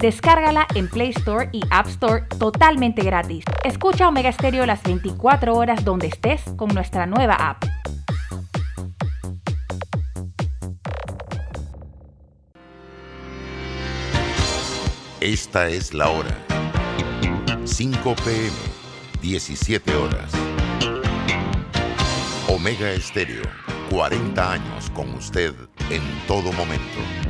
Descárgala en Play Store y App Store totalmente gratis. Escucha Omega Stereo las 24 horas donde estés con nuestra nueva app. Esta es la hora. 5 pm, 17 horas. Omega Estéreo, 40 años con usted en todo momento.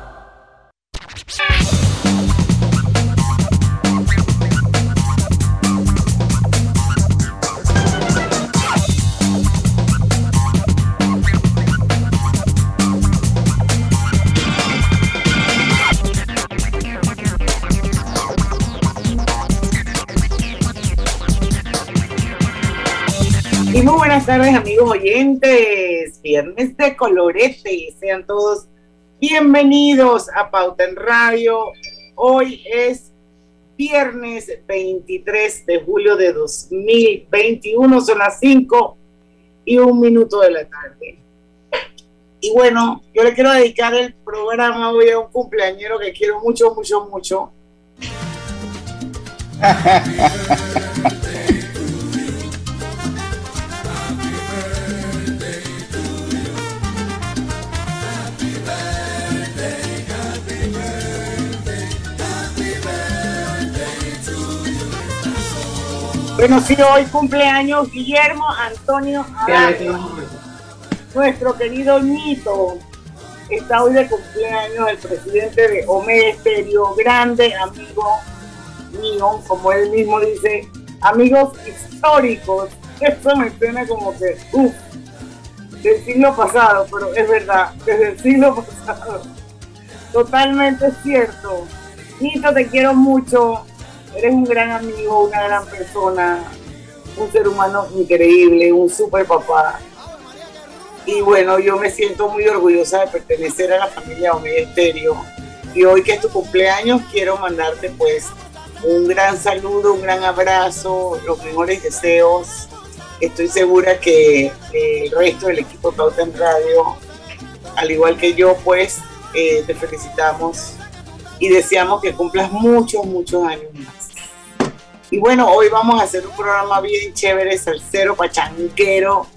Y muy buenas tardes amigos oyentes, viernes de colorete, sean todos bienvenidos a Pauta en Radio. Hoy es viernes 23 de julio de 2021, son las 5 y un minuto de la tarde. Y bueno, yo le quiero dedicar el programa hoy a un cumpleañero que quiero mucho, mucho, mucho. Bueno, sí, hoy cumpleaños Guillermo Antonio nuestro querido Nito. Está hoy de cumpleaños el presidente de Omega Estéreo, grande amigo mío, como él mismo dice, amigos históricos. Eso me suena como que, uff, del siglo pasado, pero es verdad, desde el siglo pasado. Totalmente cierto. Nito, te quiero mucho Eres un gran amigo, una gran persona, un ser humano increíble, un super papá. Y bueno, yo me siento muy orgullosa de pertenecer a la familia Omega Estéreo. Y hoy que es tu cumpleaños, quiero mandarte pues un gran saludo, un gran abrazo, los mejores deseos. Estoy segura que el resto del equipo de Pauta en Radio, al igual que yo, pues eh, te felicitamos y deseamos que cumplas muchos, muchos años más. Y bueno, hoy vamos a hacer un programa bien chévere, salsero, pachanquero.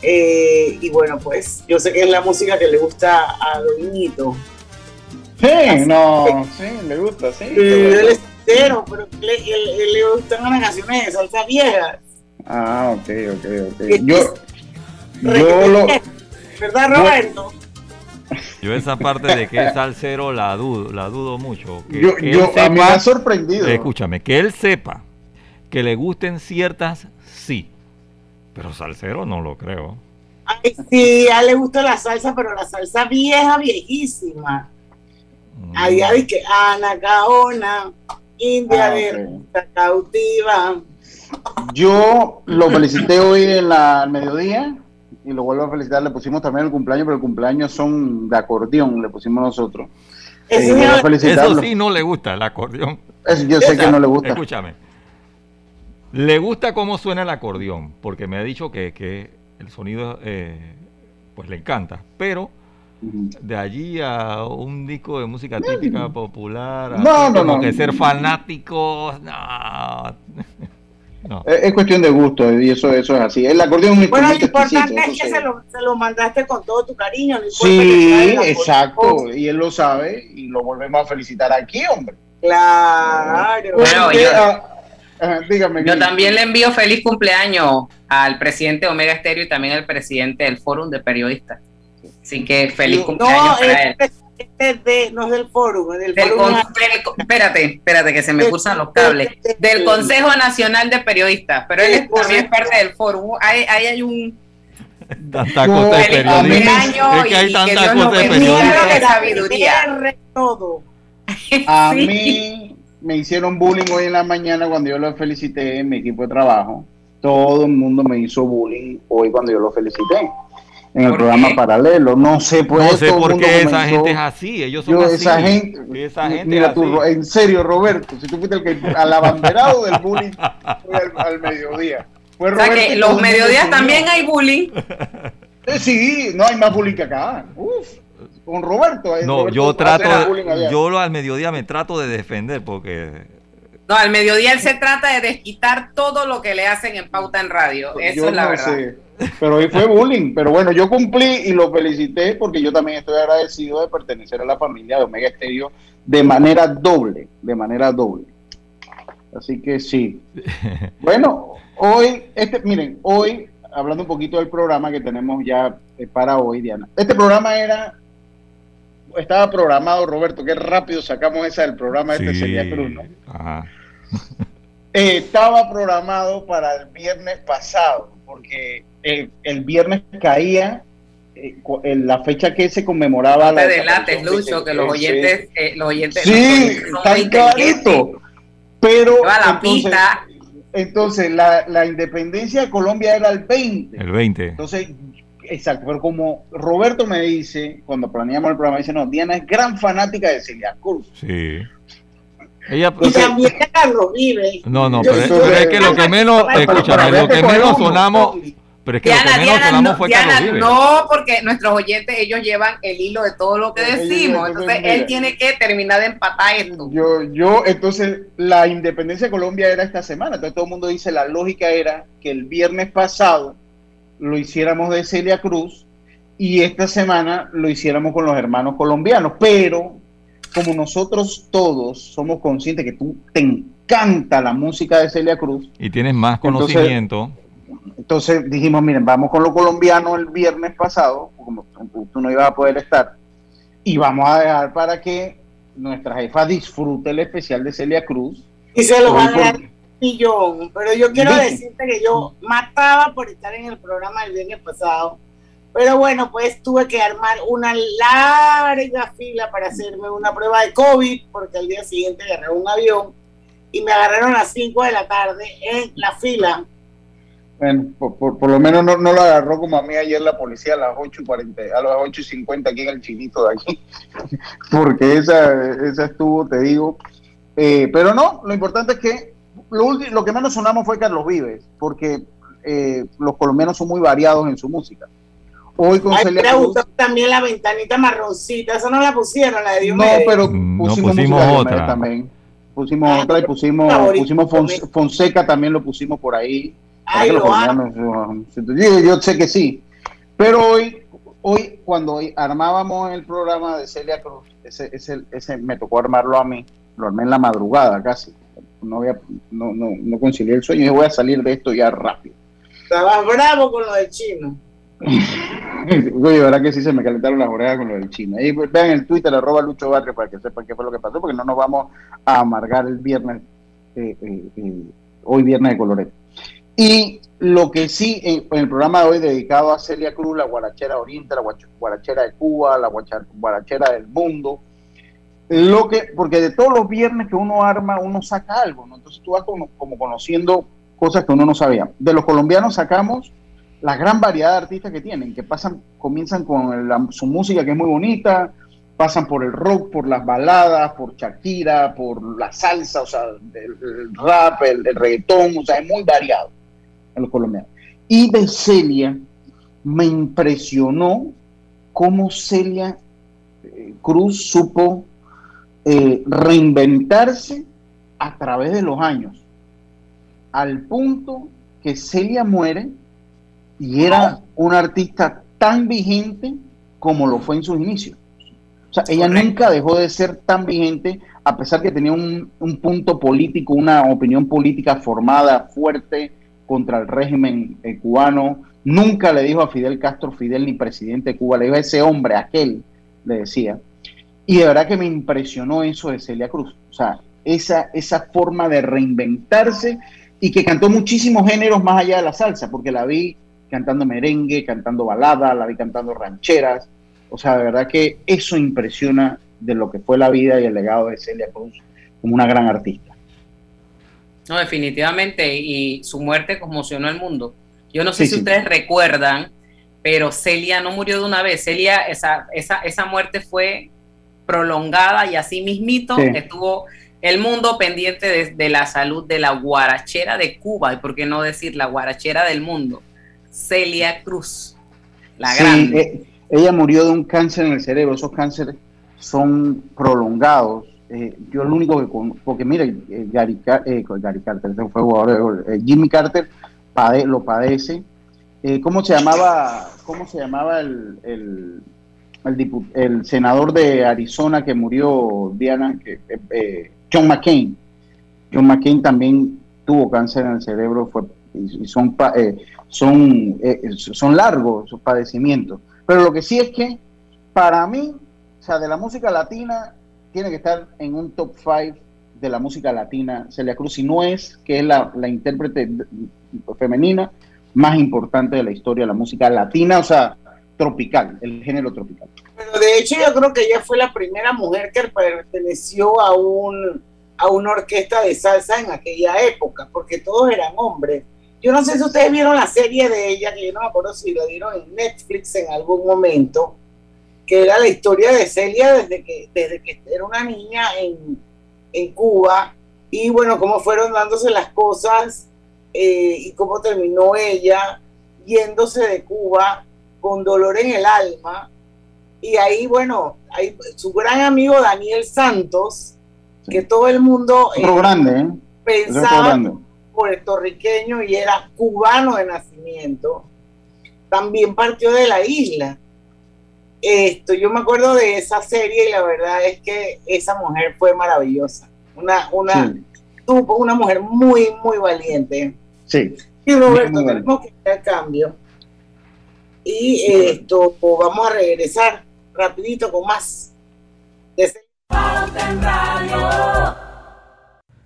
Eh, y bueno, pues yo sé que es la música que le gusta a Doñito. Sí, no, sí, le gusta, sí. él es cero, pero le, le, gustan las canciones de salsa viejas. Ah, ok, ok, ok. Yo, yo lo... ¿Verdad, Roberto? Yo esa parte de que es salsero la dudo, la dudo mucho. yo, a mí me ha sorprendido. Escúchame, que él sepa que le gusten ciertas, sí. Pero salsero no lo creo. Ay, sí, a él le gusta la salsa, pero la salsa vieja, viejísima. Mm. Allá hay que Ana Gaona, India ah, de cautiva. Yo lo felicité hoy en la mediodía y lo vuelvo a felicitar. Le pusimos también el cumpleaños, pero el cumpleaños son de acordeón, le pusimos nosotros. Eso, sí no le gusta, el acordeón. yo sé que no le gusta. Escúchame. Le gusta cómo suena el acordeón, porque me ha dicho que, el sonido eh, pues le encanta, pero de allí a un disco de música típica popular, no, no, como no. que ser fanáticos, no. Es, cuestión de gusto y eso, eso es así. El acordeón es Bueno, lo importante es que se lo, se lo, mandaste con todo tu cariño. sí, exacto. Y él lo sabe y lo volvemos a felicitar aquí, hombre. Claro. yo, también le envío feliz cumpleaños al presidente de Omega Estéreo y también al presidente del Fórum de Periodistas. Así que feliz cumpleaños para él no es del foro, del, espérate, espérate que se me cruzan los cables. Del Consejo Nacional de Periodistas, pero él también es parte del foro. Ahí hay, un tanta cosa de periodistas. Es que hay tanta cosa de sabiduría. A mí me hicieron bullying hoy en la mañana cuando yo lo felicité en mi equipo de trabajo. Todo el mundo me hizo bullying hoy cuando yo lo felicité. En el programa paralelo. No sé, pues, no sé por qué esa gente es así. Ellos son así. Esa gente, esa gente mira tú, en serio, Roberto, si tú fuiste el que al abanderado del bullying fue al, mediodía. o sea que los mediodías también hay bullying. Eh, sí, no hay más bullying que acá. Uf, con Roberto. Eh, no, yo trato, yo al mediodía me trato de defender porque no, al mediodía él se trata de desquitar todo lo que le hacen en pauta en radio. Eso es la verdad. Pero hoy fue bullying. Pero bueno, yo cumplí y lo felicité porque yo también estoy agradecido de pertenecer a la familia de Omega Estéreo de manera doble. De manera doble. Así que sí. Bueno, hoy, este, miren, hoy, hablando un poquito del programa que tenemos ya eh, para hoy, Diana. Este programa era estaba programado, Roberto, qué rápido sacamos esa del programa este sería Cruz, ¿no? Eh, estaba programado para el viernes pasado, porque eh, el viernes caía eh, en la fecha que se conmemoraba no te delates, Lucho, que los oyentes, los oyentes sí, está clarito. Pero la entonces, entonces la, la, independencia de Colombia era el 20. El 20. Entonces Exacto, pero como Roberto me dice, cuando planeamos el programa, dice, no, Diana es gran fanática de Celia Cruz. Sí. Ella, y también Carlos Vive. No, no, pero, es que lo que menos, escúchame, lo que menos sonamos... Pero es que Diana, lo que Diana, no, fue Diana, Carlos Vive. no, porque nuestros oyentes, ellos llevan el hilo de todo lo que decimos. Entonces, él tiene que terminar de empatar esto. Yo, yo, entonces, la independencia de Colombia era esta semana. Entonces, todo el mundo dice, la lógica era que el viernes pasado lo hiciéramos de Celia Cruz y esta semana lo hiciéramos con los hermanos colombianos. Pero como nosotros todos somos conscientes que tú te encanta la música de Celia Cruz. Y tienes más conocimiento. Entonces, dijimos, miren, vamos con lo colombiano el viernes pasado, como tú no ibas a poder estar, y vamos a dejar para que nuestra jefa disfrute el especial de Celia Cruz. Y se lo va a dar millón, pero yo quiero decirte que yo mataba por estar en el programa el viernes pasado, pero bueno, pues tuve que armar una larga fila para hacerme una prueba de COVID, porque al día siguiente agarré un avión y me agarraron a las 5 de la tarde en la fila. Bueno, por, lo menos no, no, lo agarró como a mí ayer la policía a las 8.40, a las 8.50 aquí en el chinito de aquí, porque esa, esa estuvo, te digo. Eh, pero no, lo importante es que lo, que menos sonamos fue Carlos Vives, porque eh, los colombianos son muy variados en su música. Hoy con Celia también la ventanita marroncita, esa no la pusieron, la de Dios No, pero mm, pusimos, otra. también. Pusimos ah, otra y pusimos, pusimos Fonseca también lo pusimos por ahí. Yo, sé que sí. Pero hoy, hoy cuando armábamos el programa de Celia Cruz, ese, ese, ese me tocó armarlo a mí, lo armé en la madrugada casi no, voy a, no, no, no concilié el sueño y voy a salir de esto ya rápido. Estabas bravo con lo del chino. Oye, verdad que sí se me calentaron las orejas con lo del chino. Ahí pues, vean el Twitter, arroba Lucho Barrio, para que sepan qué fue lo que pasó, porque no nos vamos a amargar el viernes, eh, eh, eh, hoy viernes de Colorete. Y lo que sí, en, el programa de hoy dedicado a Celia Cruz, la guarachera oriente, la guarachera de Cuba, la guarachera del mundo, lo que, porque de todos los viernes que uno arma, uno saca algo, ¿no? Entonces tú vas como, conociendo cosas que uno no sabía. De los colombianos sacamos la gran variedad de artistas que tienen, que pasan, comienzan con su música que es muy bonita, pasan por el rock, por las baladas, por Shakira, por la salsa, o sea, el, rap, el, reggaetón, o sea, es muy variado en los colombianos. Y de Celia me impresionó cómo Celia eh, Cruz supo eh, reinventarse a través de los años, al punto que Celia muere y era una artista tan vigente como lo fue en sus inicios. O sea, ella nunca dejó de ser tan vigente, a pesar que tenía un, punto político, una opinión política formada, fuerte contra el régimen eh, cubano. Nunca le dijo a Fidel Castro, Fidel ni presidente de Cuba, le dijo a ese hombre, aquel, le decía. Y de verdad que me impresionó eso de Celia Cruz. O sea, esa, esa forma de reinventarse y que cantó muchísimos géneros más allá de la salsa, porque la vi cantando merengue, cantando balada, la vi cantando rancheras. O sea, de verdad que eso impresiona de lo que fue la vida y el legado de Celia Cruz como una gran artista. No, definitivamente, y su muerte conmocionó al mundo. Yo no sé si ustedes recuerdan pero Celia no murió de una vez. Celia, esa, esa, esa muerte fue prolongada y así mismito estuvo el mundo pendiente de, la salud de la guarachera de Cuba, y por qué no decir la guarachera del mundo, Celia Cruz, la grande. Eh, ella murió de un cáncer en el cerebro, esos cánceres son prolongados. Eh, yo lo único que, porque mira, eh, Gary, Carter, fue Jimmy Carter lo padece. ¿Cómo se llamaba, cómo se llamaba el, el, el, senador de Arizona que murió, Diana? John McCain. John McCain también tuvo cáncer en el cerebro fue, y, son, eh, son, eh, son largos sus padecimientos. Pero lo que sí es que para mí, o sea, de la música latina, tiene que estar en un top 5 de la música latina Celia Cruz, si no es que es la, intérprete femenina más importante de la historia de la música latina, o sea, tropical, el género tropical. Pero de hecho yo creo que ella fue la primera mujer que perteneció a un a una orquesta de salsa en aquella época, porque todos eran hombres. Yo no sé si ustedes vieron la serie de ella, que yo no me acuerdo si la dieron en Netflix en algún momento, que era la historia de Celia desde que, desde que era una niña en, en Cuba, y bueno, cómo fueron dándose las cosas eh, y cómo terminó ella yéndose de Cuba con dolor en el alma. Y ahí, bueno, hay su gran amigo Daniel Santos, que todo el mundo eh, grande, ¿eh? pensaba puertorriqueño y era cubano de nacimiento, también partió de la isla. Esto, yo me acuerdo de esa serie y la verdad es que esa mujer fue maravillosa. Una, una, una mujer muy, muy valiente. Sí. Y Roberto, tenemos que hacer cambio. Y esto, vamos a regresar rapidito con más.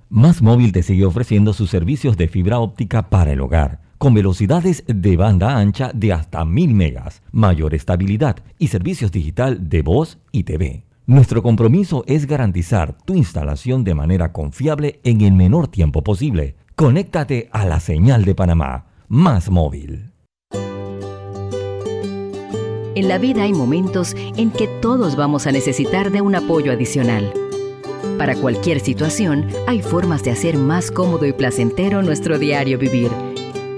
Más Móvil te sigue ofreciendo sus servicios de fibra óptica para el hogar, con velocidades de banda ancha de hasta 1000 megas, mayor estabilidad y servicios digital de voz y TV. Nuestro compromiso es garantizar tu instalación de manera confiable en el menor tiempo posible. Conéctate a la señal de Panamá. Más móvil. En la vida hay momentos en que todos vamos a necesitar de un apoyo adicional. Para cualquier situación, hay formas de hacer más cómodo y placentero nuestro diario vivir.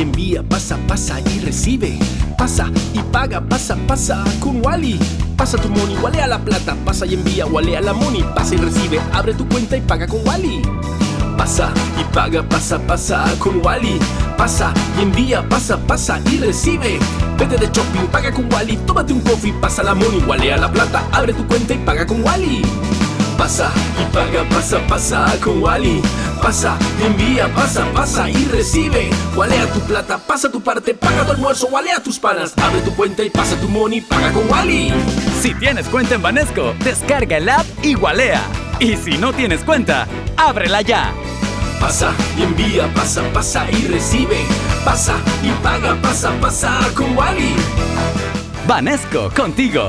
Y envía, pasa, pasa y recibe. Pasa y paga, pasa, pasa con Wally. Pasa tu money, a la plata, pasa y envía, a la money, pasa y recibe, abre tu cuenta y paga con Wally. Pasa y paga, pasa, pasa con Wally. Pasa y envía, pasa, pasa y recibe. Vete de shopping, paga con Wally, tómate un coffee, pasa la money, a la plata, abre tu cuenta y paga con Wally. Pasa y paga, pasa, pasa con Wally. Pasa, envía, pasa, pasa y recibe. Walea tu plata, pasa tu parte, paga tu almuerzo, walea tus panas. Abre tu cuenta y pasa tu money, paga con Wally. Si tienes cuenta en Banesco, descarga el app y walea. Y si no tienes cuenta, ábrela ya. Pasa y envía, pasa, pasa y recibe. Pasa y paga, pasa, pasa con Wally. Banesco, contigo.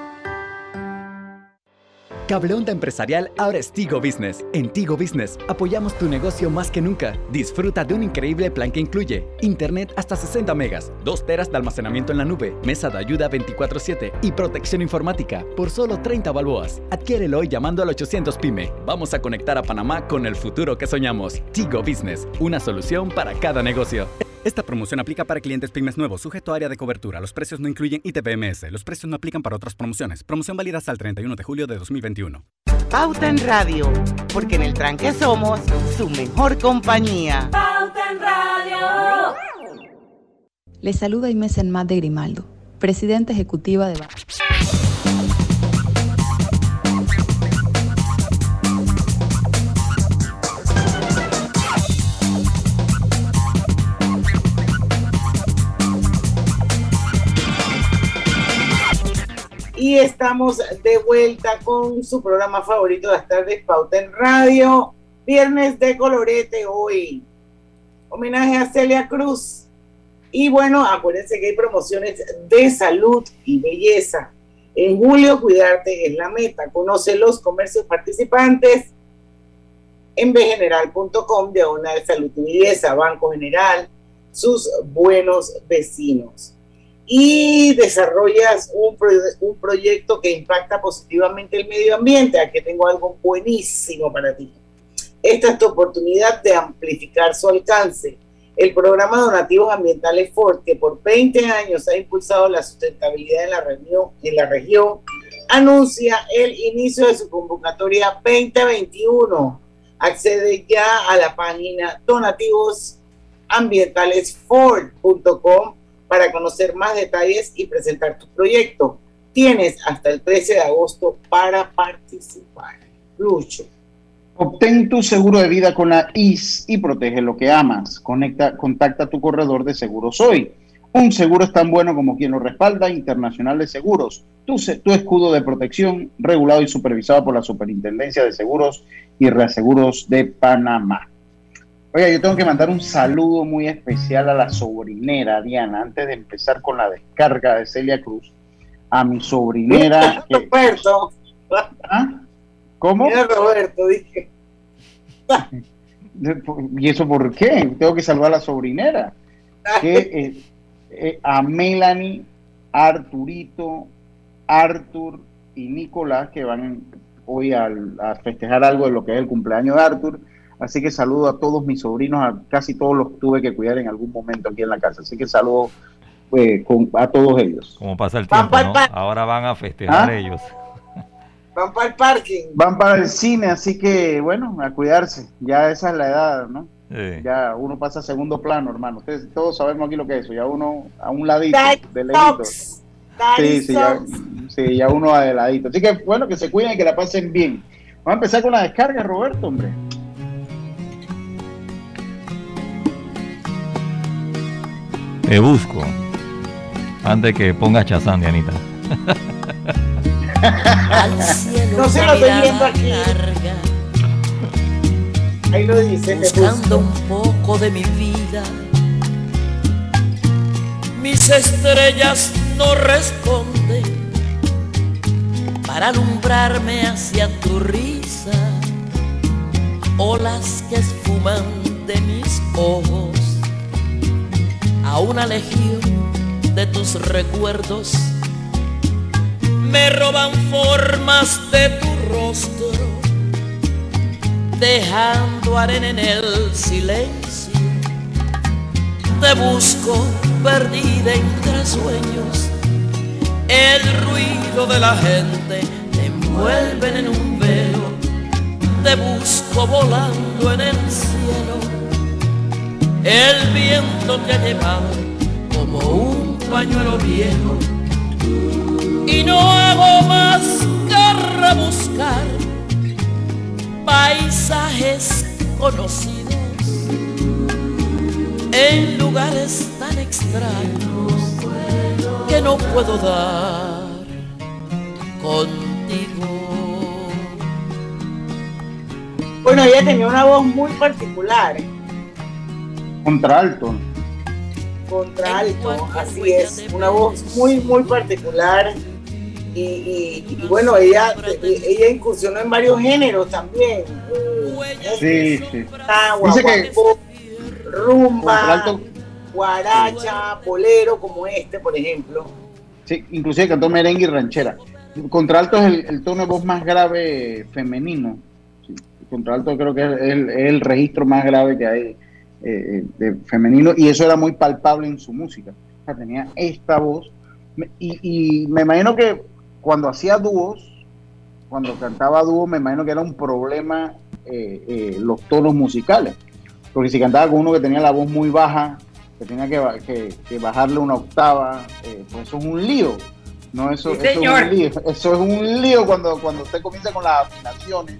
Cableonda Empresarial ahora es Tigo Business. En Tigo Business apoyamos tu negocio más que nunca. Disfruta de un increíble plan que incluye Internet hasta 60 megas, 2 teras de almacenamiento en la nube, mesa de ayuda 24/7 y protección informática por solo 30 balboas. Adquiérelo hoy llamando al 800 PYME. Vamos a conectar a Panamá con el futuro que soñamos. Tigo Business, una solución para cada negocio. Esta promoción aplica para clientes pymes nuevos, sujeto a área de cobertura. Los precios no incluyen ITPMS. Los precios no aplican para otras promociones. Promoción válida hasta el 31 de julio de 2021. Pauta en Radio, porque en el tranque somos su mejor compañía. Pauta en Radio. Les saluda Inés Enmat de Grimaldo, presidenta ejecutiva de Y estamos de vuelta con su programa favorito de las tardes, Pauta en Radio. Viernes de colorete hoy. Homenaje a Celia Cruz. Y bueno, acuérdense que hay promociones de salud y belleza. En julio, cuidarte es la meta. Conoce los comercios participantes en bgeneral.com, de salud y belleza, Banco General, sus buenos vecinos y desarrollas un, proyecto que impacta positivamente el medio ambiente, aquí tengo algo buenísimo para ti. Esta es tu oportunidad de amplificar su alcance. El programa Donativos Ambientales Ford, que por 20 años ha impulsado la sustentabilidad en la, en la región, anuncia el inicio de su convocatoria 2021. Accede ya a la página donativosambientalesford.com para conocer más detalles y presentar tu proyecto. Tienes hasta el 13 de agosto para participar. Lucho. Obtén tu seguro de vida con la IS y protege lo que amas. Conecta, contacta a tu corredor de seguros hoy. Un seguro es tan bueno como quien lo respalda, Internacional de Seguros, tu, tu escudo de protección regulado y supervisado por la Superintendencia de Seguros y Reaseguros de Panamá. Oiga, yo tengo que mandar un saludo muy especial a la sobrinera Diana, antes de empezar con la descarga de Celia Cruz, a mi sobrinera. Roberto. ¿Ah? ¿Cómo? Mira Roberto, dije. ¿Y eso por qué? Tengo que saludar a la sobrinera. Que, eh, eh, a Melanie, Arturito, Arthur y Nicolás, que van hoy a festejar algo de lo que es el cumpleaños de Arthur Así que saludo a todos mis sobrinos, a casi todos los tuve que cuidar en algún momento aquí en la casa. Así que saludo eh, a todos ellos. Como pasa el tiempo, ¿no? Ahora van a festejar ¿Ah? ellos. Van para el parking. Van para el cine, así que bueno, a cuidarse. Ya esa es la edad, ¿no? Ya uno pasa a segundo plano, hermano. Ustedes todos sabemos aquí lo que es eso. Ya uno a un ladito, de lejito. Sí, sí ya, sí, ya uno a de ladito. Así que bueno, que se cuiden y que la pasen bien. Vamos a empezar con la descarga, Roberto, hombre. Te busco. Antes que ponga chazán, Dianita. no se lo estoy viendo aquí. Ahí lo dice, Buscando un poco de mi vida. Mis estrellas no responden para alumbrarme hacia tu risa. Olas que esfuman de mis ojos a una legión de tus recuerdos. Me roban formas de tu rostro, dejando arena en el silencio. Te busco perdida entre sueños, el ruido de la gente te envuelven en un velo, te busco volando en el cielo. El viento te ha llevado como un pañuelo viejo y no hago más que rebuscar paisajes conocidos en lugares tan extraños que no puedo dar contigo. Bueno, ella tenía una voz muy particular. Contralto. Contralto, así es. Una voz muy, muy particular. Y, y- y bueno, ella, ella incursionó en varios géneros también. Sí, sí. Agua, Dice que rumba, Contralto- guaracha, bolero, como este, por ejemplo. Sí, inclusive cantó merengue y ranchera. Contralto es el, el tono de voz más grave femenino. Sí, contralto creo que es el, es el registro más grave que hay eh, de femenino y eso era muy palpable en su música. O sea, tenía esta voz y, y me imagino que cuando hacía dúos, cuando cantaba dúo, me imagino que era un problema eh, eh, los tonos musicales. Porque si cantaba con uno que tenía la voz muy baja, que tenía que, ba- que- que bajarle una octava, eh, pues eso es un lío. No, eso, Sí, eso es un lío. Eso es un lío cuando, cuando usted comienza con las afinaciones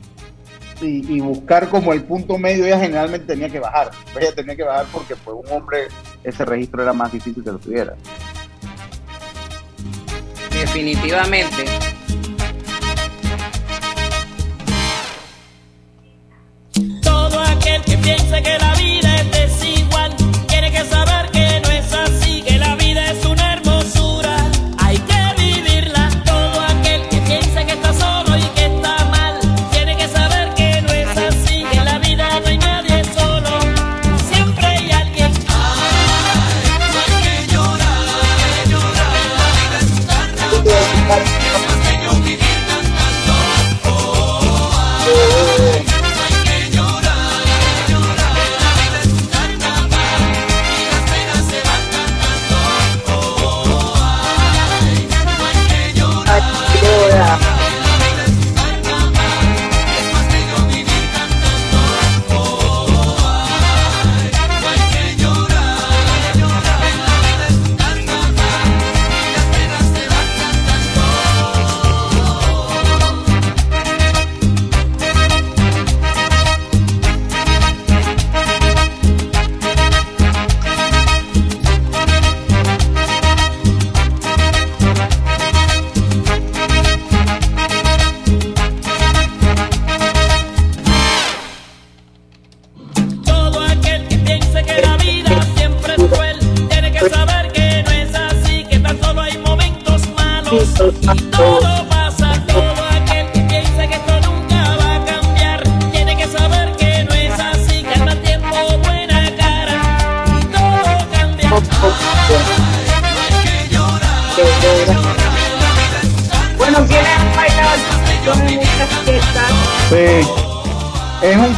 y, y buscar como el punto medio, ella generalmente tenía que bajar. Ella tenía que bajar porque pues un hombre ese registro era más difícil que lo tuviera. Definitivamente. Todo aquel que piense que la vida es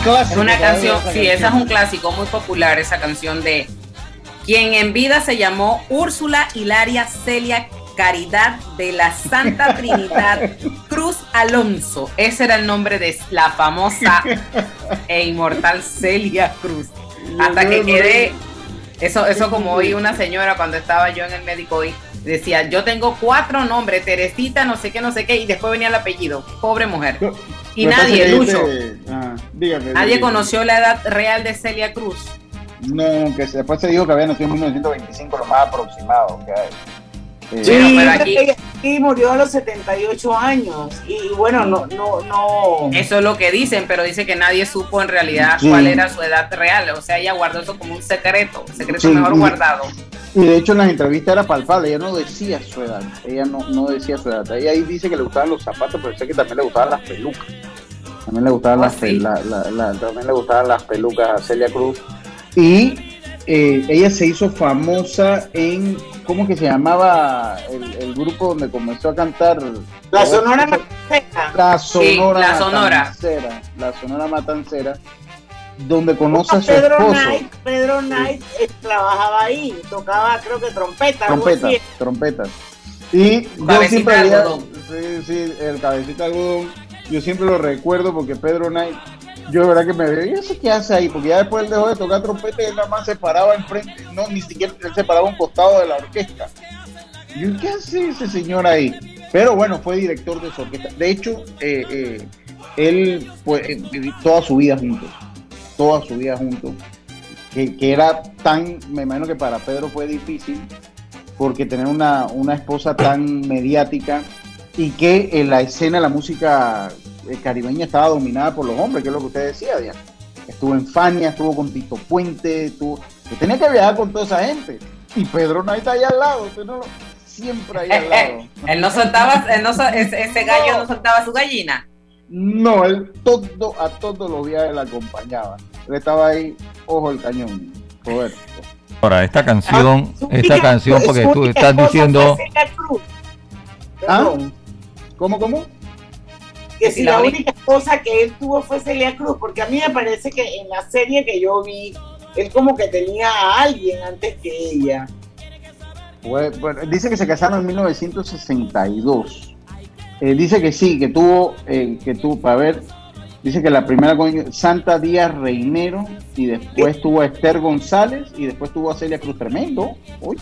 clásico. Es una canción, esa sí, esa es un clásico muy popular, esa canción de quien en vida se llamó Úrsula Hilaria Celia Caridad de la Santa Trinidad Cruz Alonso. Ese era el nombre de la famosa e inmortal Celia Cruz. Hasta que quedé, eso, eso como oí una señora cuando estaba yo en el médico hoy, decía, yo tengo cuatro nombres, Teresita, no sé qué, no sé qué, y después venía el apellido. Pobre mujer. Y nadie, Lucho, dice- ah, dígame, nadie dígame. conoció la edad real de Celia Cruz. No, que después se dijo que había nacido en 1925, lo más aproximado que hay. Sí, pero aquí- ella sí murió a los 78 años. Y bueno, no, no, no. Eso es lo que dicen, pero dice que nadie supo en realidad Sí. cuál era su edad real. O sea, ella guardó eso como un secreto, un secreto Sí, mejor y- guardado. Y de hecho en las entrevistas era palpable, ella no decía su edad, ella no, no decía su edad. Ella ahí dice que le gustaban los zapatos, pero sé que también le gustaban las pelucas. También le gustaban, Oh, las, pe- sí. la- la- la- también le gustaban las pelucas a Celia Cruz. Y eh, ella se hizo famosa en, ¿cómo que se llamaba el, el grupo donde comenzó a cantar? La Sonora Matancera. La Sí, Sonora la Sonora. Matancera. La Sonora Matancera, donde conoce a su Pedro esposo. Knight, Pedro Knight eh, trabajaba ahí, tocaba creo que trompeta, Trompeta, así. trompetas. Y yo siempre sí, sí, el cabecita algodón. Yo siempre lo recuerdo porque Pedro Knight, yo de verdad que me veía, ¿y eso qué hace ahí? Porque ya después él dejó de tocar trompeta y él nada más se paraba enfrente, no, ni siquiera él se paraba un costado de la orquesta. Y ¿qué hace ese señor ahí? Pero bueno, fue director de su orquesta. De hecho, eh, eh, él pues, eh, toda su vida juntos, toda su vida juntos, que, que era tan, me imagino que para Pedro fue difícil, porque tener una, una esposa tan mediática y que en la escena la música caribeña estaba dominada por los hombres, que es lo que usted decía, Diana. Estuvo en Fania, estuvo con Tito Puente, estuvo... que tenía que viajar con toda esa gente. Y Pedro no está ahí al lado, usted no lo- siempre ahí al lado. él no soltaba, él no sol- ese, ese gallo no soltaba su gallina. No, él todo, a todos los viajes la acompañaba. Él estaba ahí, ojo el cañón, Roberto. Ahora, esta canción, su esta canción, porque tú estás diciendo. ¿Ah? ¿Cómo, cómo? Que si La la única- esposa que él tuvo fue Celia Cruz, porque a mí me parece que en la serie que yo vi, él como que tenía a alguien antes que ella. Bueno, dice que se casaron en 1962. Eh, dice que sí, que tuvo, eh, que tuvo, para ver, dice que la primera con Santa Díaz Reinero y después tuvo a Esther González y después tuvo a Celia Cruz Tremendo. Oye.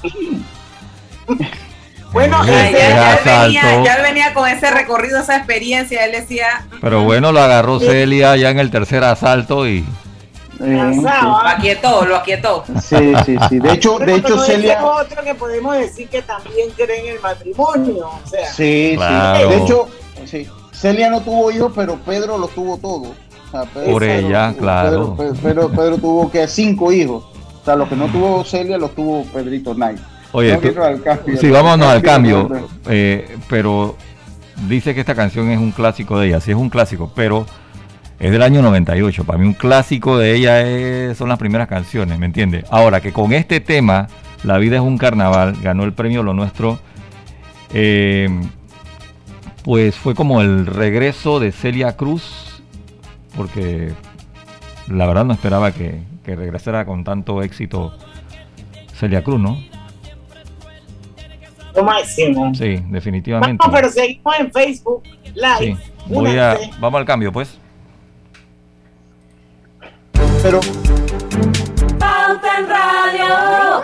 Bueno, Eh, Ya, ya, él venía, ya él venía con ese recorrido, esa experiencia. Él decía, pero bueno, lo agarró Celia ya en el tercer asalto y lo aquietó, lo aquietó. Sí, sí, sí. De hecho, de hecho Celia. es otro que podemos decir que también cree en el matrimonio. O sea, Sí, Claro. sí. De hecho, sí. Celia no tuvo hijos, pero Pedro los tuvo todos. O sea, Pedro- Por ella, claro. Pedro, Pedro- Pedro tuvo que cinco hijos. O sea, los que no tuvo Celia los tuvo Pedrito Knight. Oye, tú- al cambio. sí, vámonos al cambio, Cambio. eh, pero dice que esta canción es un clásico de ella, sí es un clásico, pero es del año 98, para mí un clásico de ella es- son las primeras canciones, ¿me entiendes? Ahora que con este tema, La vida es un carnaval, ganó el premio Lo Nuestro, eh, pues fue como el regreso de Celia Cruz, porque la verdad no esperaba que, que regresara con tanto éxito Celia Cruz, ¿no? Lo máximo. Sí, definitivamente. Vamos, pero seguimos en Facebook Live. Sí, voy a, vamos al cambio, pues. Pero Pauta en Radio.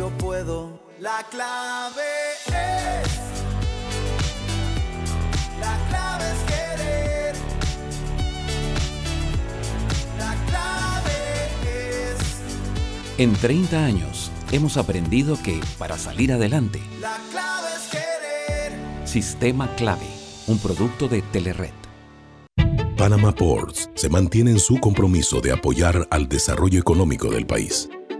yo puedo. La clave es. La clave es querer. La clave es. En 30 años hemos aprendido que para salir adelante, La clave es querer. Sistema Clave, un producto de Telered. Panama Ports se mantiene en su compromiso de apoyar al desarrollo económico del país.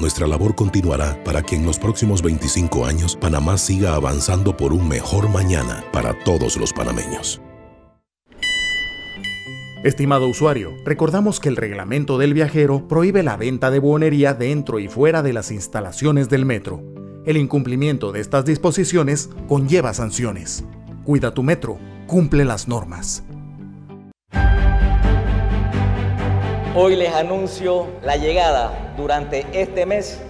Nuestra labor continuará para que en los próximos 25 años Panamá siga avanzando por un mejor mañana para todos los panameños. Estimado usuario, recordamos que el reglamento del viajero prohíbe la venta de buonería dentro y fuera de las instalaciones del metro. El incumplimiento de estas disposiciones conlleva sanciones. Cuida tu metro, cumple las normas. Hoy les anuncio la llegada durante este mes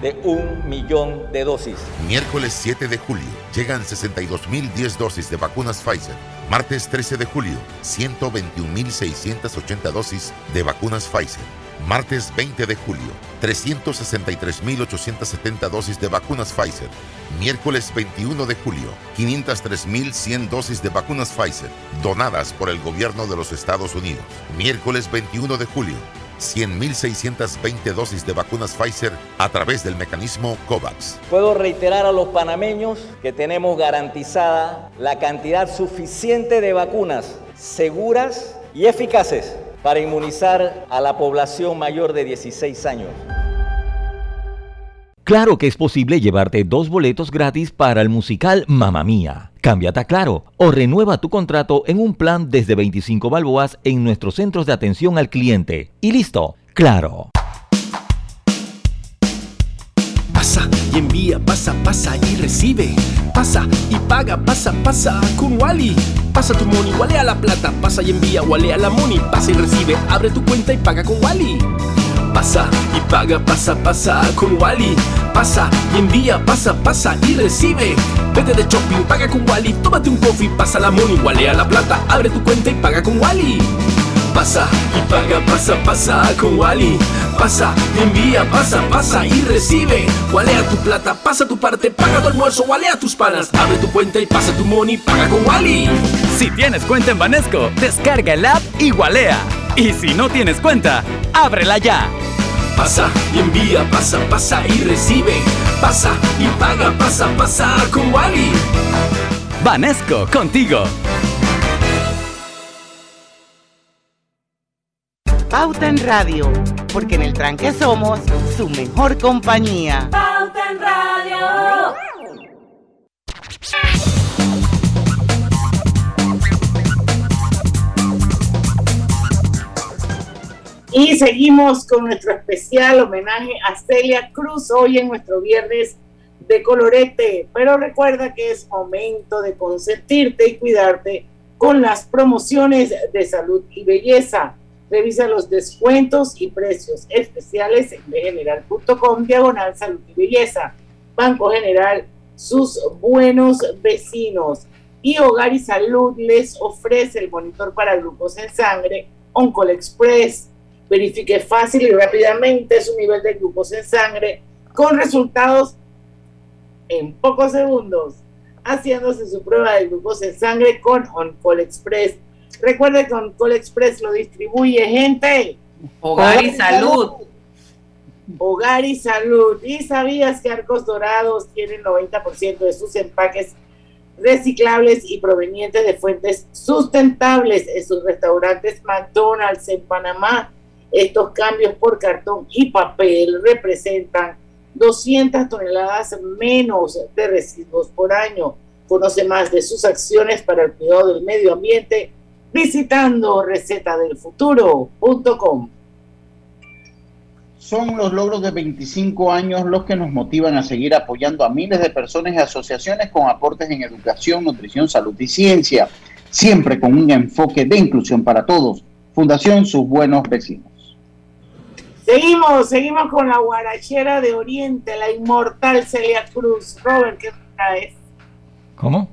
de un millón de dosis. Miércoles 7 de julio llegan 62.010 dosis de vacunas Pfizer. Martes 13 de julio, 121.680 dosis de vacunas Pfizer. Martes 20 de julio, 363.870 dosis de vacunas Pfizer. Miércoles 21 de julio, 503.100 dosis de vacunas Pfizer, donadas por el gobierno de los Estados Unidos. Miércoles 21 de julio, 100.620 dosis de vacunas Pfizer a través del mecanismo COVAX. Puedo reiterar a los panameños que tenemos garantizada la cantidad suficiente de vacunas seguras y eficaces para inmunizar a la población mayor de 16 años. Claro que es posible llevarte dos boletos gratis para el musical Mamma Mía. Cámbiate a Claro o renueva tu contrato en un plan desde 25 balboas en nuestros centros de atención al cliente. Y listo, claro. Pasa y envía, pasa, pasa y recibe. Pasa y paga, pasa, pasa con Wally. Pasa tu money, a la plata. Pasa y envía, a la money. Pasa y recibe, abre tu cuenta y paga con Wally. Pasa y paga, pasa, pasa con Wally. Pasa y envía, pasa, pasa y recibe. Vete de shopping, paga con Wally. Tómate un coffee, pasa la money, a la plata. Abre tu cuenta y paga con Wally. Pasa y paga, pasa, pasa con Wally. Pasa, envía, pasa, pasa y recibe. Walea tu plata, pasa tu parte, paga tu almuerzo, walea tus panas. Abre tu cuenta y pasa tu money, paga con Wally. Si tienes cuenta en Banesco, descarga el app y walea. Y si no tienes cuenta, ábrela ya. Pasa y envía, pasa, pasa y recibe. Pasa y paga, pasa, pasa con Wally. Banesco, contigo. Pauta en Radio, porque en el tranque somos su mejor compañía. Pauta en Radio. Y seguimos con nuestro especial homenaje a Celia Cruz hoy en nuestro viernes de colorete. Pero recuerda que es momento de consentirte y cuidarte con las promociones de salud y belleza. Revisa los descuentos y precios especiales en general.com diagonal salud y belleza. Banco General, sus buenos vecinos. Y Hogar y Salud les ofrece el monitor para grupos en sangre Oncol Express verifique fácil y rápidamente su nivel de glucosa en sangre con resultados en pocos segundos, haciéndose su prueba de glucosa en sangre con OnCall Express. Recuerde que OnCall Express lo distribuye gente. Hogar y salud. Hogar y salud. ¿Y sabías que Arcos Dorados tienen 90% de sus empaques reciclables y provenientes de fuentes sustentables en sus restaurantes McDonald's en Panamá? Estos cambios por cartón y papel representan 200 toneladas menos de residuos por año. Conoce más de sus acciones para el cuidado del medio ambiente visitando recetadelfuturo.com. Son los logros de 25 años los que nos motivan a seguir apoyando a miles de personas y asociaciones con aportes en educación, nutrición, salud y ciencia, siempre con un enfoque de inclusión para todos. Fundación Sus Buenos Vecinos. Seguimos, seguimos con la guarachera de Oriente, la inmortal Celia Cruz. Robert, ¿qué traes? ¿Cómo?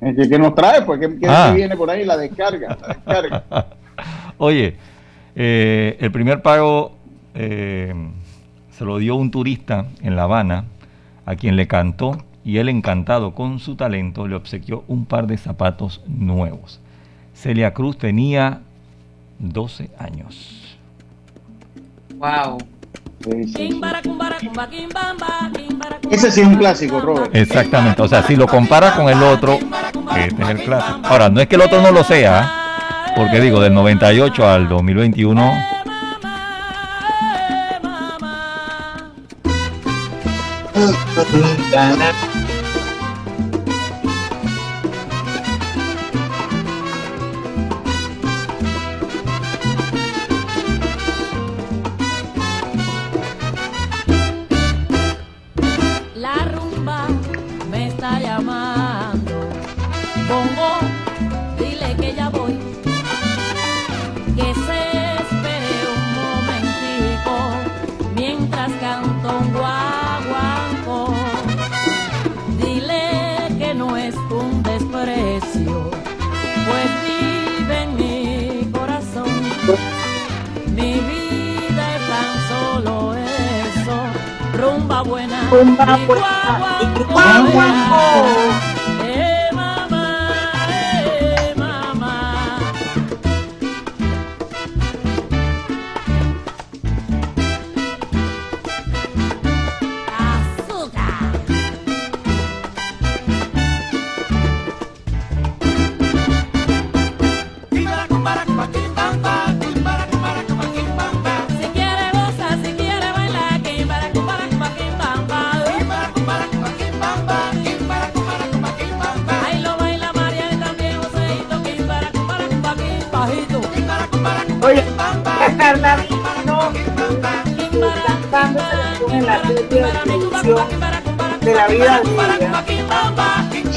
¿Qué, nos trae? Pues ¿qué, Ah. viene por ahí? La descarga. La descarga. Oye, eh, el primer pago eh, se lo dio un turista en La Habana, a quien le cantó, y él encantado con su talento le obsequió un par de zapatos nuevos. Celia Cruz tenía 12 años. Wow. Ese sí es un clásico, Robert. Exactamente, o sea, si lo comparas con el otro, este es el clásico. Ahora, no es que el otro no lo sea, porque digo, del 98 al 2021, está llamando. Bongo, dile que ya voy. Rumba buena.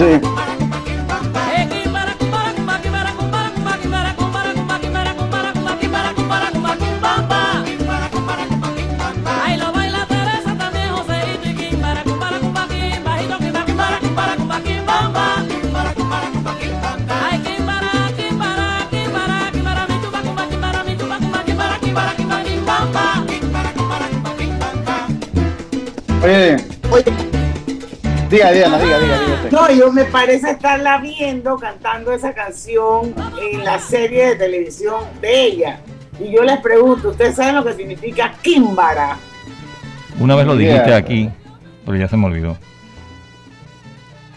Sí. Diga, Diana, diga, diga, diga. usted. No, yo me parece estarla viendo cantando esa canción en la serie de televisión de ella. Y yo les pregunto, ¿ustedes saben lo que significa Kimbara? Una vez lo dijiste aquí, pero ya se me olvidó.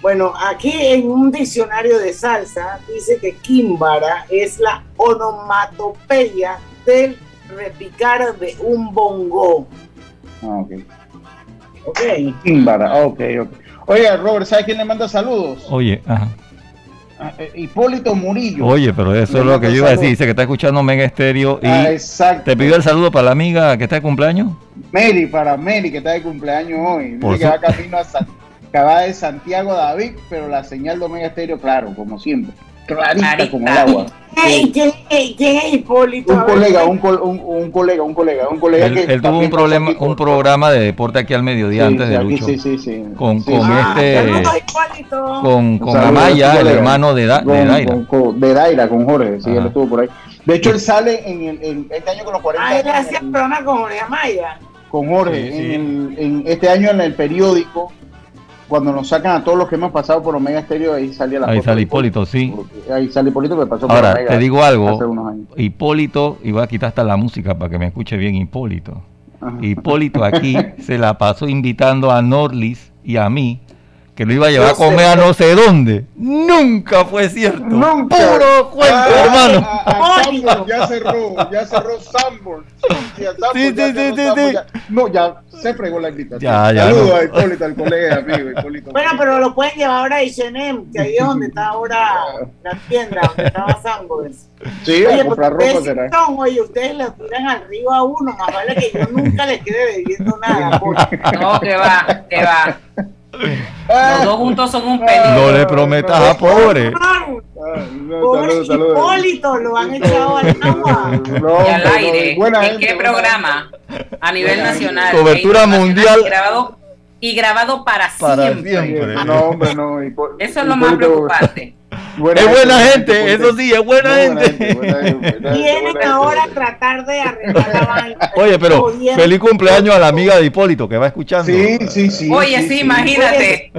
Bueno, aquí en un diccionario de salsa dice que Kimbara es la onomatopeya del repicar de un bongo. Ah, ok. Ok. Kimbara, ok, ok. Oiga, Robert, ¿sabe quién le manda saludos? Oye, ajá. Ah, eh, Hipólito Murillo. Oye, pero eso es lo que yo iba a decir. Dice que está escuchando Mega Estéreo y Ah, te pidió el saludo para la amiga que está de cumpleaños. Mary, para Mary, que está de cumpleaños hoy. Dice Por que su- va camino a San, que va de Santiago David, pero la señal de Omega Estéreo, claro, como siempre. Clarita como el agua. Hey, ¿quién, hey, quién es Hipólito? Un colega, un, col- un, un colega, un colega, un colega Él, que él tuvo un problema, un programa de deporte aquí al mediodía Sí, antes de aquí Lucho. sí, sí, sí. Con, Sí, con sí. este, Saludos, con, Amaya, el hermano de, Da- de Con- Daira. con- con- de Daira, con Jorge, sí, Ajá. él estuvo por ahí. De hecho, él sale en, el, en este año con los 40 Ah, él hacía programa con Jorge Amaya. con Jorge, Sí, sí. En, el- en este año en el periódico, cuando nos sacan a todos los que hemos pasado por Omega Estéreo, ahí salía la Ahí sale Hipólito, sí. Ahí sale Hipólito que pasó por Ahora, Omega te digo hace algo, unos años. Hipólito, y voy a quitar hasta la música para que me escuche bien Hipólito. Ajá. Hipólito aquí se la pasó invitando a Norlis y a mí, que lo iba a llevar a sé. comer a no sé dónde. Nunca fue cierto. Nunca. Puro cuento, Ah, hermano. a- a Sanborn, ya cerró, ya cerró Sanborn. Sí, a Sanborn Sí, ya sí, cerró sí, sí, Sanborn, sí. ya- No, ya se fregó la invitación. Ya, ya, Saludos no. a Hipólito, al colega amigo Hipólito. Bueno, pero lo pueden llevar ahora a H&M, que ahí es donde está ahora la tienda, donde estaba Sanborns. Sí, a Oye, comprar porque ropa será. son, oye, ustedes le tiran al río a uno, más vale que yo nunca les quede debiendo nada. porque- No, que va, que va. Los dos juntos son un peligro. No le prometas a pobre. No, Pobre. Hipólito, lo han echado al agua. No, Y al aire. buena ¿En gente, qué buena programa? A nivel Buena nacional. Cobertura mundial. Y grabado, y grabado para, Para siempre. No, hombre, no. Hipó- Eso es lo más preocupante. Buena Es buena gente, eso sí, es buena No, gente. buena Vienen ahora a tratar de arreglar la vaina. Oye, pero feliz cumpleaños a la amiga de Hipólito que va escuchando. Sí, sí, sí. Oye, sí, imagínate.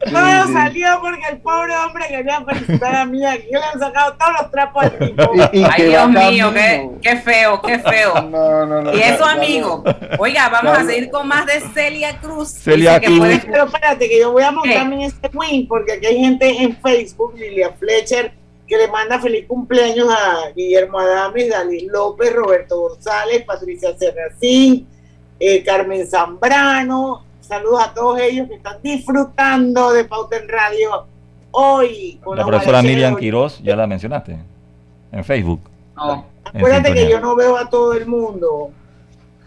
Todo sí. salió porque el pobre hombre quería felicitar a mí. Aquí le han sacado todos los trapos al tipo. Y- y Ay, Dios mío, qué, qué feo, qué feo. No, no, no. Y eso, ya amigo. Oiga, vamos Ya a seguir con más de Celia Cruz. Celia Cruz. puede- Pero espérate, que yo voy a montarme en este wing porque aquí hay gente en Facebook, Lilia Fletcher, que le manda feliz cumpleaños a Guillermo Adames, Dalí López, Roberto González, Patricia Serracín, eh, Carmen Zambrano. Saludos a todos ellos que están disfrutando de Pauta en Radio hoy. con La profesora Miriam Quiroz, ya la mencionaste. En Facebook. No. en Acuérdate que yo no veo a todo el mundo.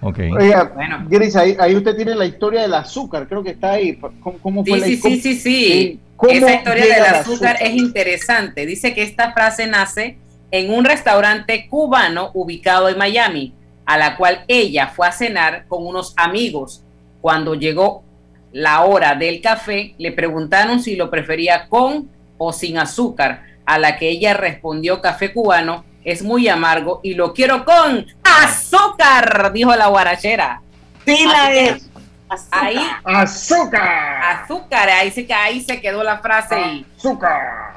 Ok. Oiga, Bueno. Gris, ahí, ahí usted tiene la historia del azúcar, creo que está ahí. ¿Cómo, cómo fue Sí, la sí, sí, sí, sí. ¿Cómo Esa historia del el azúcar es interesante. Dice que esta frase nace en un restaurante cubano ubicado en Miami, a la cual ella fue a cenar con unos amigos. Cuando llegó la hora del café, le preguntaron si lo prefería con o sin azúcar, a la que ella respondió café cubano es muy amargo y lo quiero con azúcar, dijo la guarachera. Sí, la es. Ahí, azúcar. azúcar, ahí sí que ahí se quedó la frase y Azúcar.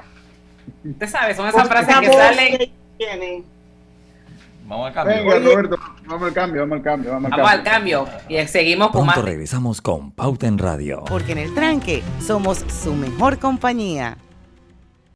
usted sabe, son esas frases que salen. Vamos al cambio. Venga, Roberto, vamos al cambio, vamos al cambio, vamos al Vamos al cambio. cambio y seguimos con más. regresamos con Pauta en Radio. Porque en el tranque somos su mejor compañía.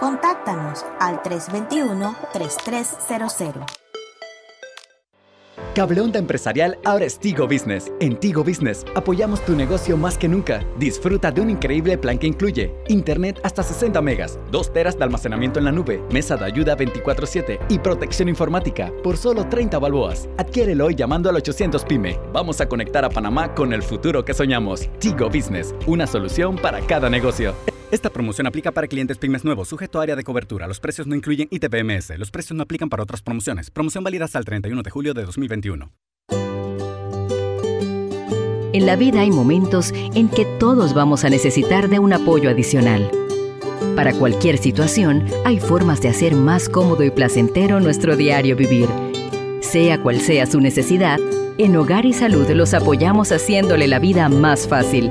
Contáctanos al 321-3300. Cable Onda Empresarial ahora es Tigo Business. En Tigo Business apoyamos tu negocio más que nunca. Disfruta de un increíble plan que incluye Internet hasta 60 megas, 2 teras de almacenamiento en la nube, mesa de ayuda 24/7 y protección informática por solo 30 balboas. Adquiérelo hoy llamando al 800 PYME. Vamos a conectar a Panamá con el futuro que soñamos. Tigo Business, una solución para cada negocio. Esta promoción aplica para clientes pymes nuevos, sujeto a área de cobertura. Los precios no incluyen ITPMS. Los precios no aplican para otras promociones. Promoción válida hasta el 31 de julio de 2021. En la vida hay momentos en que todos vamos a necesitar de un apoyo adicional. Para cualquier situación, hay formas de hacer más cómodo y placentero nuestro diario vivir. Sea cual sea su necesidad, en Hogar y Salud los apoyamos haciéndole la vida más fácil,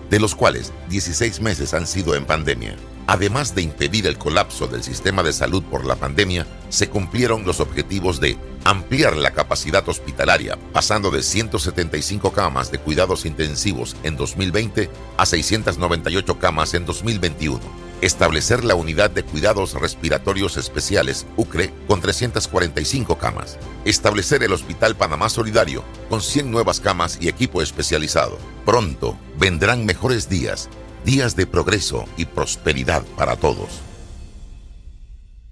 de los cuales 16 meses han sido en pandemia. Además de impedir el colapso del sistema de salud por la pandemia, se cumplieron los objetivos de ampliar la capacidad hospitalaria, pasando de 175 camas de cuidados intensivos en 2020 a 698 camas en 2021 establecer la unidad de cuidados respiratorios especiales UCRE con 345 camas, establecer el Hospital Panamá Solidario con 100 nuevas camas y equipo especializado. Pronto vendrán mejores días, días de progreso y prosperidad para todos.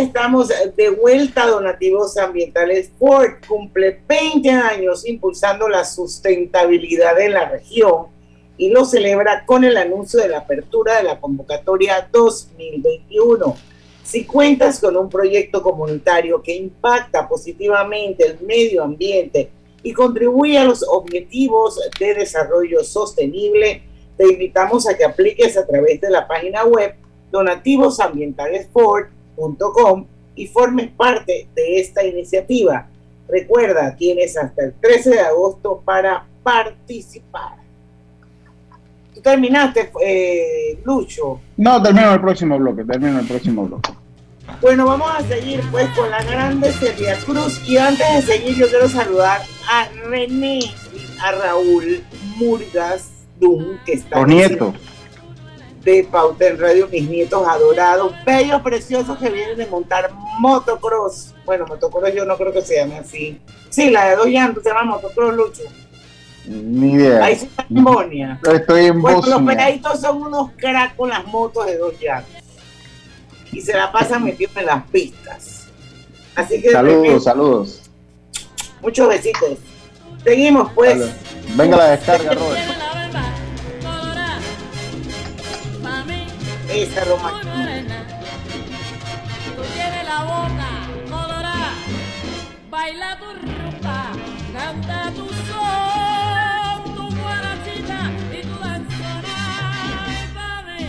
estamos de vuelta a Donativos Ambientales Ford. Cumple 20 años impulsando la sustentabilidad en la región y lo celebra con el anuncio de la apertura de la convocatoria 2021. Si cuentas con un proyecto comunitario que impacta positivamente el medio ambiente y contribuye a los objetivos de desarrollo sostenible, te invitamos a que apliques a través de la página web y formes parte de esta iniciativa. Recuerda, tienes hasta el 13 de agosto para participar. ¿Tú terminaste, eh, Lucho? No, termino el próximo bloque, termino el próximo bloque. Bueno, vamos a seguir pues con la grande Celia Cruz y antes de seguir yo quiero saludar a René y a Raúl Murgas Dum que está Los nietos. De Pauta en Radio, mis nietos adorados, bellos, preciosos que vienen de montar motocross. Bueno, motocross yo no creo que se llame así. Sí, la de dos llantos se llama motocross Lucho. Ni idea. Ahí está en Bonia. Estoy en Bueno, los peladitos son unos cracks con las motos de dos llantos. Y se la pasan metidos en las pistas. Así que Saludos, saludos. muchos besitos. Seguimos pues. Venga la descarga, Robert. Esa Roma. Tú tienes la boca colorada, baila tu rumba, canta tu son, tu guarachita y tu danzona, mami.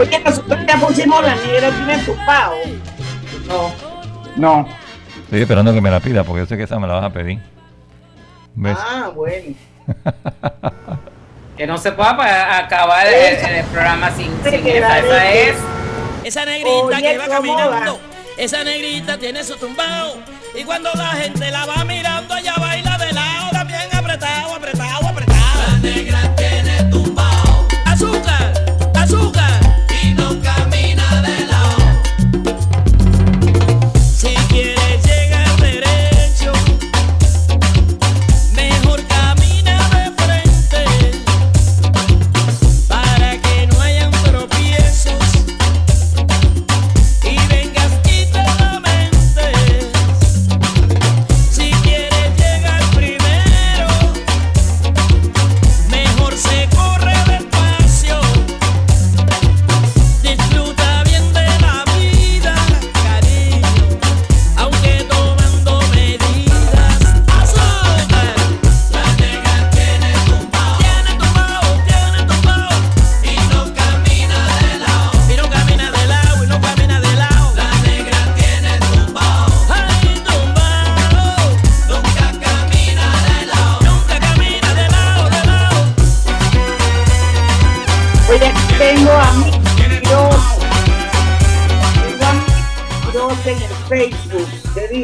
Oye, nosotros ya pusimos la negra tiene tu. No. No. Estoy esperando que me la pida porque yo sé que esa me la vas a pedir. ¿Ves? Ah, bueno. Que no se pueda pa- acabar el, el programa sin, sin esa. Esa es. Esa negrita Oye, que va ¿cómo caminando, va? esa negrita tiene su tumbao. Y cuando la gente la va mirando, ella baila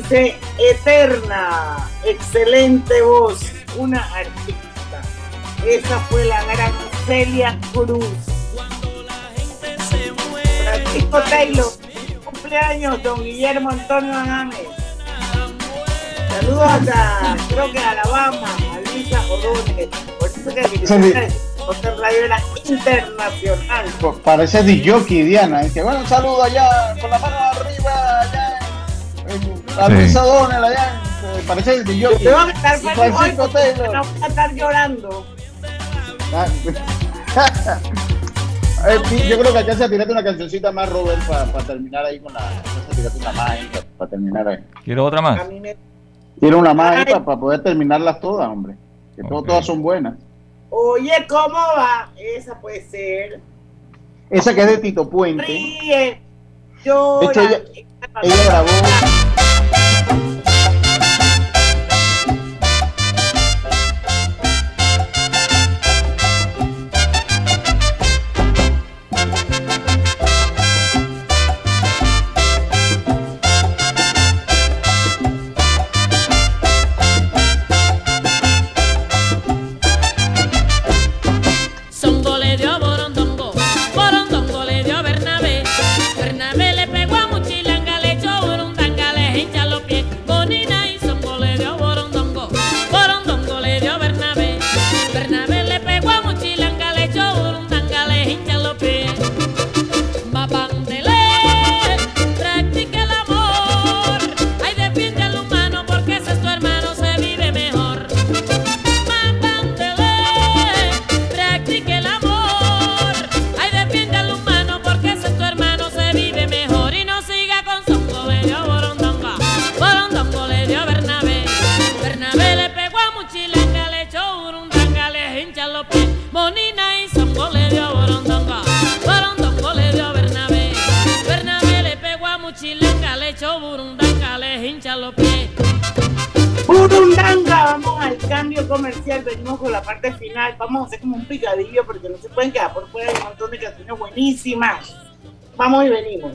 dice Eterna, excelente voz, una artista. Esa fue la gran Celia Cruz. Francisco Taylor, cumpleaños, don Guillermo Antonio Adames. Saludos hasta, creo que Alabama, a Luisa O'Donnell. Por eso que. Otra radio era internacional. Pa- Parece Dijoki, Diana. Es que bueno, un saludo allá, con la mano arriba. A allá. eh, Parece Dijoki. Te van a estar Francisco Taylor. no voy a estar llorando. Ah, eh, Yo creo que acá se tirate una cancioncita más, Robert, para terminar ahí con la. se tirate una más para terminar ahí. ¿Quiero otra más? Quiero una más para poder terminarlas todas, hombre. Que to- todas son buenas. Oye, ¿cómo va? Esa puede ser. Esa que es de Tito Puente. Ríe, De llora. hecho, ella, ella grabó. Los pies. Monina y Zambo le dio a Borondongo. Borondongo le dio a Bernabé. Bernabé le pegó a Muchilanga, le echó burundanga, le hincha los pies. Burundanga, vamos al cambio comercial, venimos con la parte final, vamos a hacer como un picadillo porque no se pueden quedar por fuera, hay un montón de canciones buenísimas. Vamos y venimos.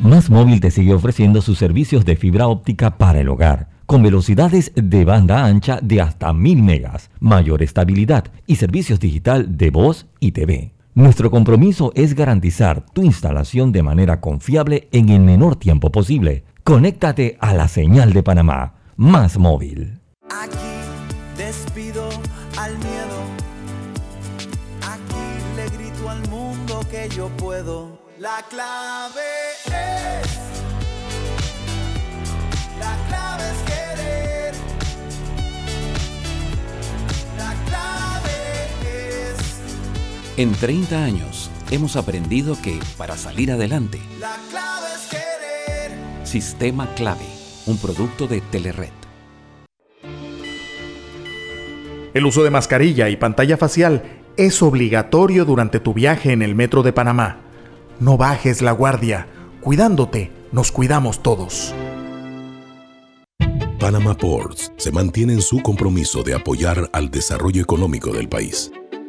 Más Móvil te sigue ofreciendo sus servicios de fibra óptica para el hogar, con velocidades de banda ancha de hasta 1000 megas, mayor estabilidad y servicios digital de voz y TV. Nuestro compromiso es garantizar tu instalación de manera confiable en el menor tiempo posible. Conéctate a la señal de Panamá. Más móvil. Despido al miedo. Aquí le grito al mundo que yo puedo. La clave es. En 30 años hemos aprendido que para salir adelante, La clave es querer. Sistema Clave, un producto de Telered. El uso de mascarilla y pantalla facial es obligatorio durante tu viaje en el metro de Panamá. No bajes la guardia. Cuidándote, nos cuidamos todos. Panama Ports se mantiene en su compromiso de apoyar al desarrollo económico del país.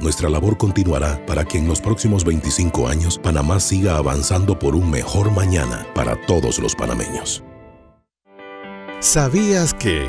Nuestra labor continuará para que en los próximos 25 años Panamá siga avanzando por un mejor mañana para todos los panameños. ¿Sabías que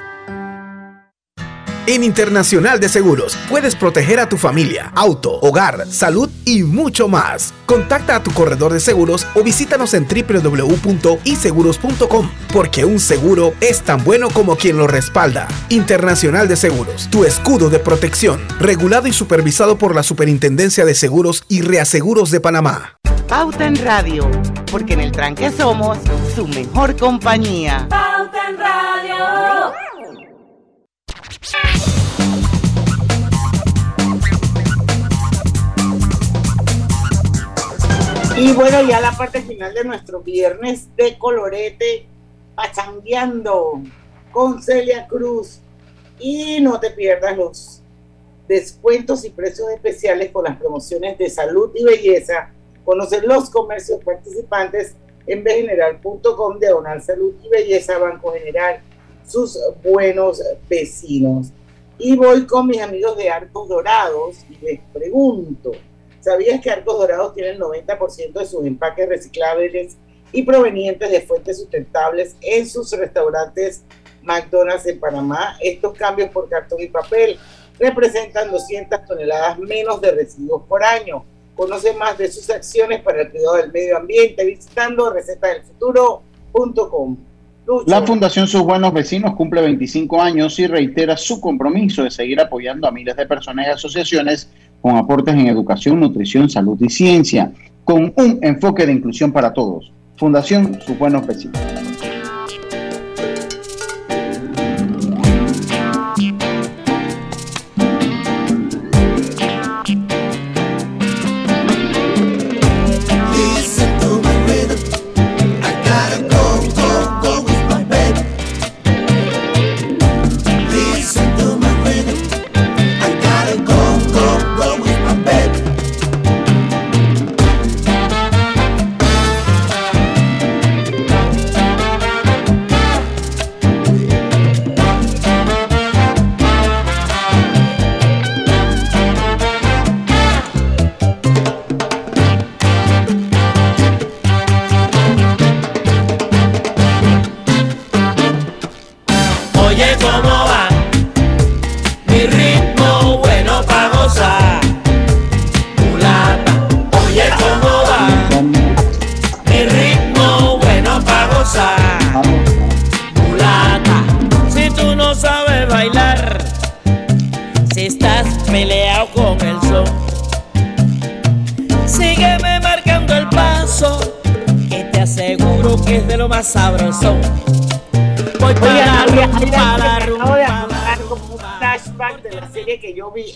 En Internacional de Seguros puedes proteger a tu familia, auto, hogar, salud y mucho más. Contacta a tu corredor de seguros o visítanos en www.iseguros.com porque un seguro es tan bueno como quien lo respalda. Internacional de Seguros, tu escudo de protección, regulado y supervisado por la Superintendencia de Seguros y Reaseguros de Panamá. Pauta en Radio, porque en el tranque somos su mejor compañía. Pauta en Radio. Y bueno, ya la parte final de nuestro viernes de colorete, pachangueando con Celia Cruz. Y no te pierdas los descuentos y precios especiales con las promociones de salud y belleza. Conocer los comercios participantes en bgeneral.com, diagonal salud y belleza, Banco General, sus buenos vecinos. Y voy con mis amigos de Arcos Dorados y les pregunto, ¿sabías que Arcos Dorados tiene el 90% de sus empaques reciclables y provenientes de fuentes sustentables en sus restaurantes McDonald's en Panamá? Estos cambios por cartón y papel representan 200 toneladas menos de residuos por año. Conoce más de sus acciones para el cuidado del medio ambiente visitando recetadelfuturo.com. La Fundación Sus Buenos Vecinos cumple 25 años y reitera su compromiso de seguir apoyando a miles de personas y asociaciones con aportes en educación, nutrición, salud y ciencia, con un enfoque de inclusión para todos. Fundación Sus Buenos Vecinos.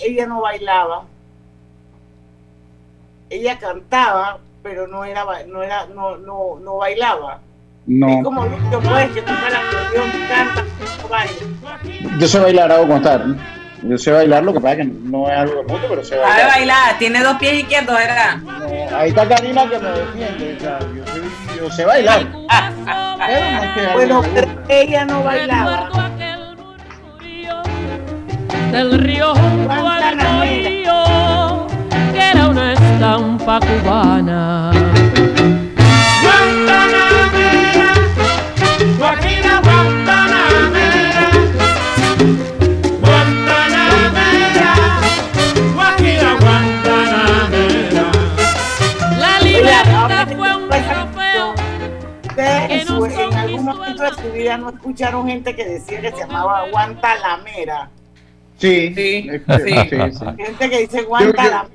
Ella no bailaba. Ella cantaba, pero no era, no era, no, no, no bailaba. No. Es como Lucho, que toca la acordeón, canta, no baila. Yo sé bailar, hago constar. ¿no? Yo sé bailar, lo que pasa es que no es algo de mucho, pero sé Sabe bailar. bailar, tiene dos pies izquierdos, ¿verdad? No, ahí está Karina que me defiende. o sea, yo, sé, yo sé bailar. Pero no Bueno, pero ella no bailaba. Del río junto al río, que era una estampa cubana. Guantanamera, Guajira Guantanamera, Guantanamera, Guajira Guantanamera. La libertad fue un. Ustedes en, algún momento de su vida no escucharon gente que decía que se llamaba Guanta la Mera. Sí, sí, sí, sí. Gente que dice Guanta Yo- yo- la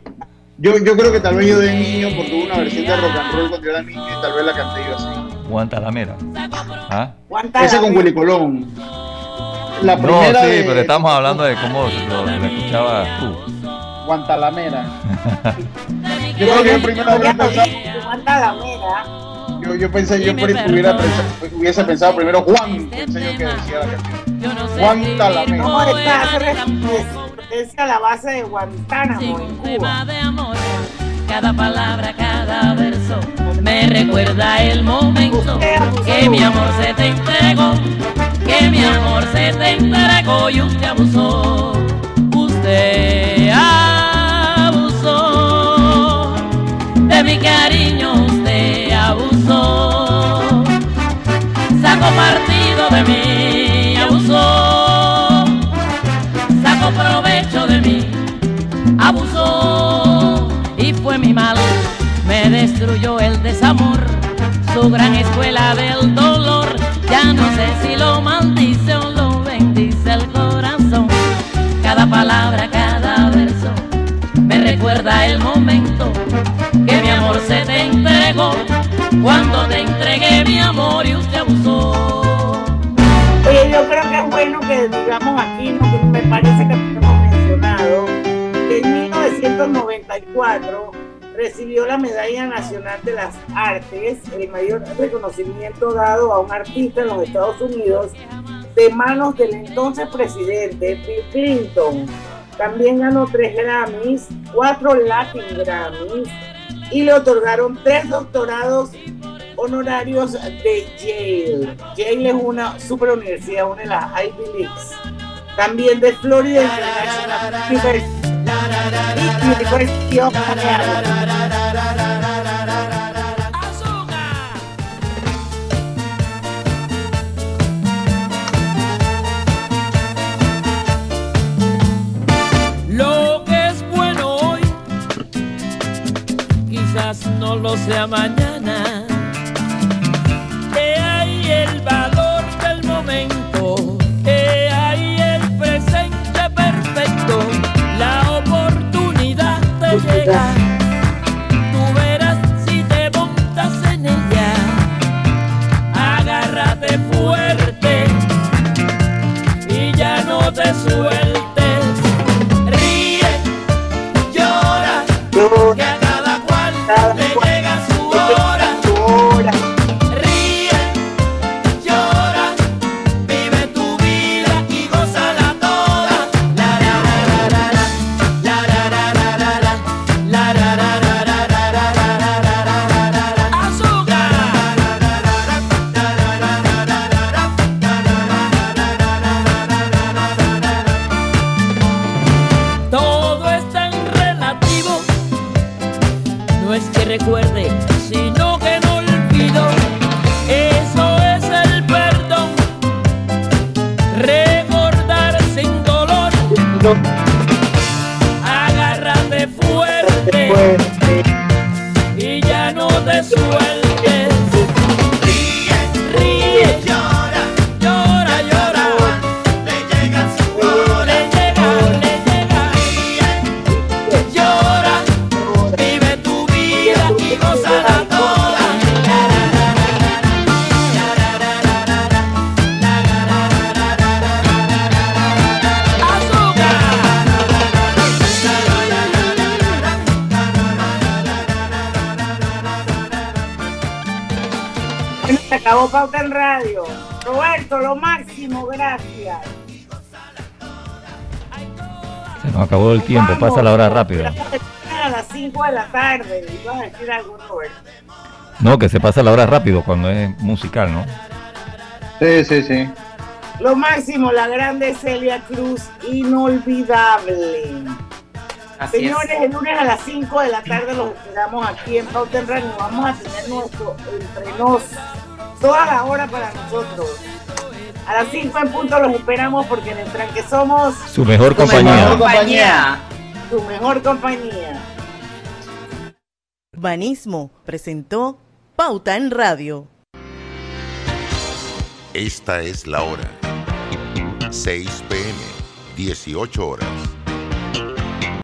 Yo, yo creo que tal vez yo de niño, porque hubo una versión de rock and roll cuando yo era niño y tal vez la canté yo así. Guantanamera. ¿Ah? Guanta Esa la con Mera. Willy Colón. La No, primera sí, de pero estamos hablando de cómo lo, lo escuchabas tú. Guantalamera. Yo creo que yo primero habría pensado, Guanta la Mera. Yo, yo pensé, yo por hubiera pensado- hubiese pensado primero Juan, pensé yo que decía la canción. No, esta hace referencia a la base de Guantánamo en Cuba. de amor. Cada palabra, cada verso me recuerda el momento que mi amor se te entregó, que mi amor se te entregó y usted abusó, usted abusó de mi cariño, partido de mí, abusó, sacó provecho de mí, abusó y fue mi mal, me destruyó el desamor, su gran escuela del dolor, ya no sé si lo maldice o lo bendice el corazón, cada palabra, cada verso, me recuerda el momento que mi amor se te entregó, cuando te entregué mi amor y usted abusó. Oye, yo creo que es bueno que digamos aquí, ¿no? me parece que lo hemos mencionado, que en 1994 recibió la Medalla Nacional de las Artes, el mayor reconocimiento dado a un artista en los Estados Unidos de manos del entonces presidente Bill Clinton. También ganó tres Grammys, cuatro Latin Grammys y le otorgaron tres doctorados honorarios de Yale. Yale es una super universidad, una de las Ivy Leagues. También de Florida International University. of quizás no lo sea mañana. He ahí el valor del momento, he ahí el presente perfecto, la oportunidad de llegar. Tú verás si te montas en ella, agárrate fuerte y ya no te sueltes. Acabó el tiempo, Vamos, pasa la hora rápido. A las 5 de la tarde. Ibas a decir algo. No, que se pasa la hora rápido cuando es musical, ¿no? Sí, sí, sí. Lo máximo, la grande Celia Cruz, inolvidable. Así es. Señores, el lunes a las 5 de la tarde los esperamos aquí en Pauta en Radio. Vamos a tener nuestro entre nos toda la hora para nosotros. A las 5 en punto los esperamos porque en el tranque somos Su mejor compañía. compañía. su mejor compañía. Banismo presentó Pauta en Radio. Esta es la hora. 6 pm, 18 horas.